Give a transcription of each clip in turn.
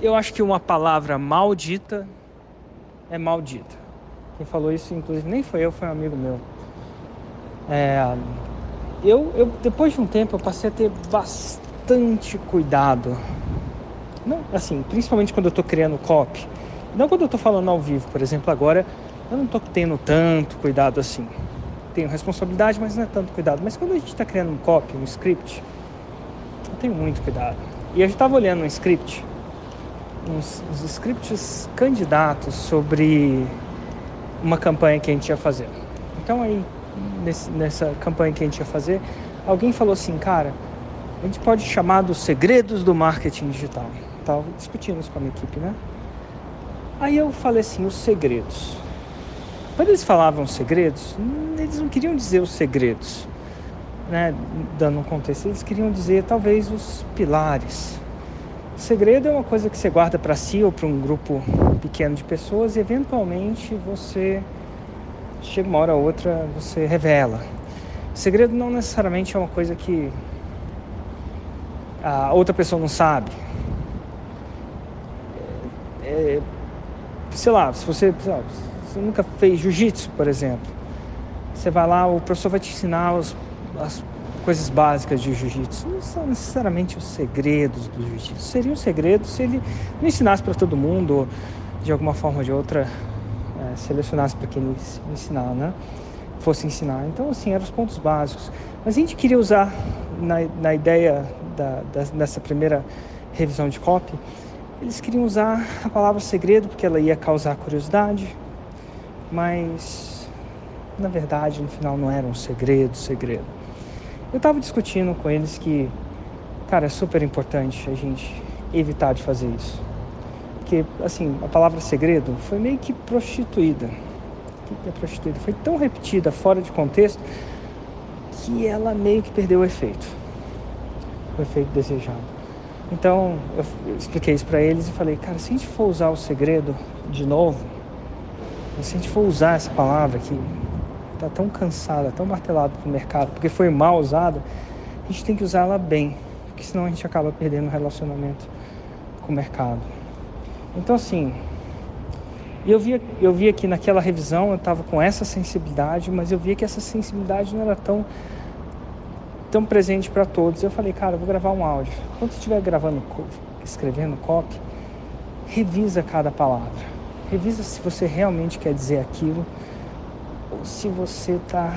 eu acho que uma palavra maldita é maldita. Quem falou isso, inclusive, nem foi eu, foi um amigo meu. É, eu, eu, depois de um tempo, eu passei a ter bastante cuidado. Não, assim, principalmente quando eu estou criando copy. Não quando eu estou falando ao vivo, por exemplo, agora eu não estou tendo tanto cuidado assim. Tenho responsabilidade, mas não é tanto cuidado. Mas quando a gente está criando um copy, um script, eu tenho muito cuidado. E eu estava olhando um script uns, uns scripts candidatos sobre uma campanha que a gente ia fazer. Então aí, nesse, nessa campanha que a gente ia fazer, alguém falou assim, cara, a gente pode chamar dos segredos do marketing digital. Estava discutindo isso com a minha equipe, né? Aí eu falei assim, os segredos. Quando eles falavam segredos, eles não queriam dizer os segredos, né? Dando um contexto, eles queriam dizer talvez os pilares segredo é uma coisa que você guarda para si ou para um grupo pequeno de pessoas e eventualmente você chega uma hora ou outra você revela. segredo não necessariamente é uma coisa que a outra pessoa não sabe. É, é, sei lá, se você, lá, você nunca fez jiu-jitsu, por exemplo, você vai lá, o professor vai te ensinar os, as coisas básicas de jiu-jitsu. Não são necessariamente os segredos do jiu-jitsu. Seriam segredos se ele não ensinasse para todo mundo, ou de alguma forma ou de outra, é, selecionasse para quem ensinar, né? Fosse ensinar. Então, assim, eram os pontos básicos. Mas a gente queria usar, na, na ideia da, da, dessa primeira revisão de copy, eles queriam usar a palavra segredo porque ela ia causar curiosidade, mas na verdade no final não era um segredo, segredo. Eu estava discutindo com eles que, cara, é super importante a gente evitar de fazer isso. Porque, assim, a palavra segredo foi meio que prostituída. O que é prostituída? Foi tão repetida fora de contexto que ela meio que perdeu o efeito. O efeito desejado. Então, eu expliquei isso para eles e falei, cara, se a gente for usar o segredo de novo, se a gente for usar essa palavra que está tão cansada, tão martelada para o mercado, porque foi mal usada, a gente tem que usá-la bem, porque senão a gente acaba perdendo o relacionamento com o mercado. Então, assim, eu via, eu via que naquela revisão eu estava com essa sensibilidade, mas eu via que essa sensibilidade não era tão, tão presente para todos. Eu falei, cara, eu vou gravar um áudio. Quando você estiver gravando, escrevendo copy, revisa cada palavra. Revisa se você realmente quer dizer aquilo ou se você está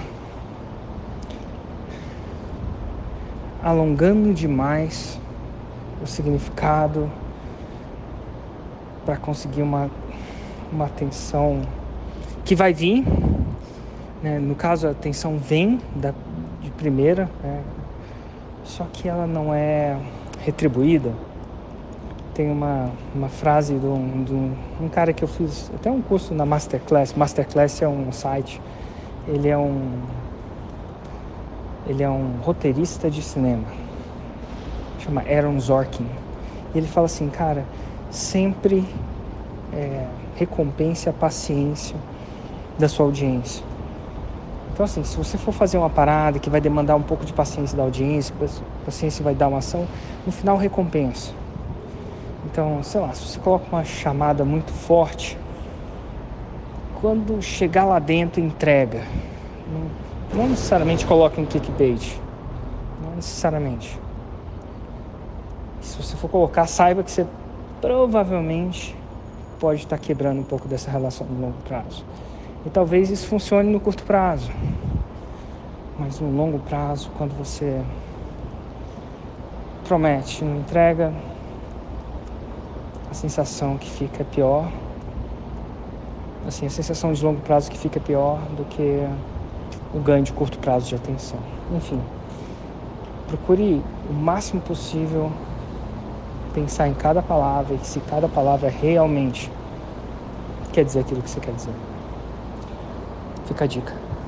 alongando demais o significado para conseguir uma, uma atenção que vai vir. Né? No caso, a atenção vem da, de primeira, né? só que ela não é retribuída tem uma, uma frase de um, de um, cara que eu fiz até um curso na Masterclass. Masterclass é um site, ele é um ele é um roteirista de cinema, chama Aaron Zorkin. E ele fala assim, cara, sempre é, recompense a paciência da sua audiência. Então assim, se você for fazer uma parada que vai demandar um pouco de paciência da audiência, paciência vai dar uma ação, no final recompensa. Então, sei lá, se você coloca uma chamada muito forte, quando chegar lá dentro, entrega. Não, não necessariamente coloque um clickbait. Não necessariamente. Se você for colocar, saiba que você provavelmente pode estar quebrando um pouco dessa relação no longo prazo. E talvez isso funcione no curto prazo. Mas no longo prazo, quando você promete, não entrega, a sensação que fica pior, assim, a sensação de longo prazo que fica pior do que o ganho de curto prazo de atenção. Enfim, procure o máximo possível pensar em cada palavra e se cada palavra realmente quer dizer aquilo que você quer dizer. Fica a dica.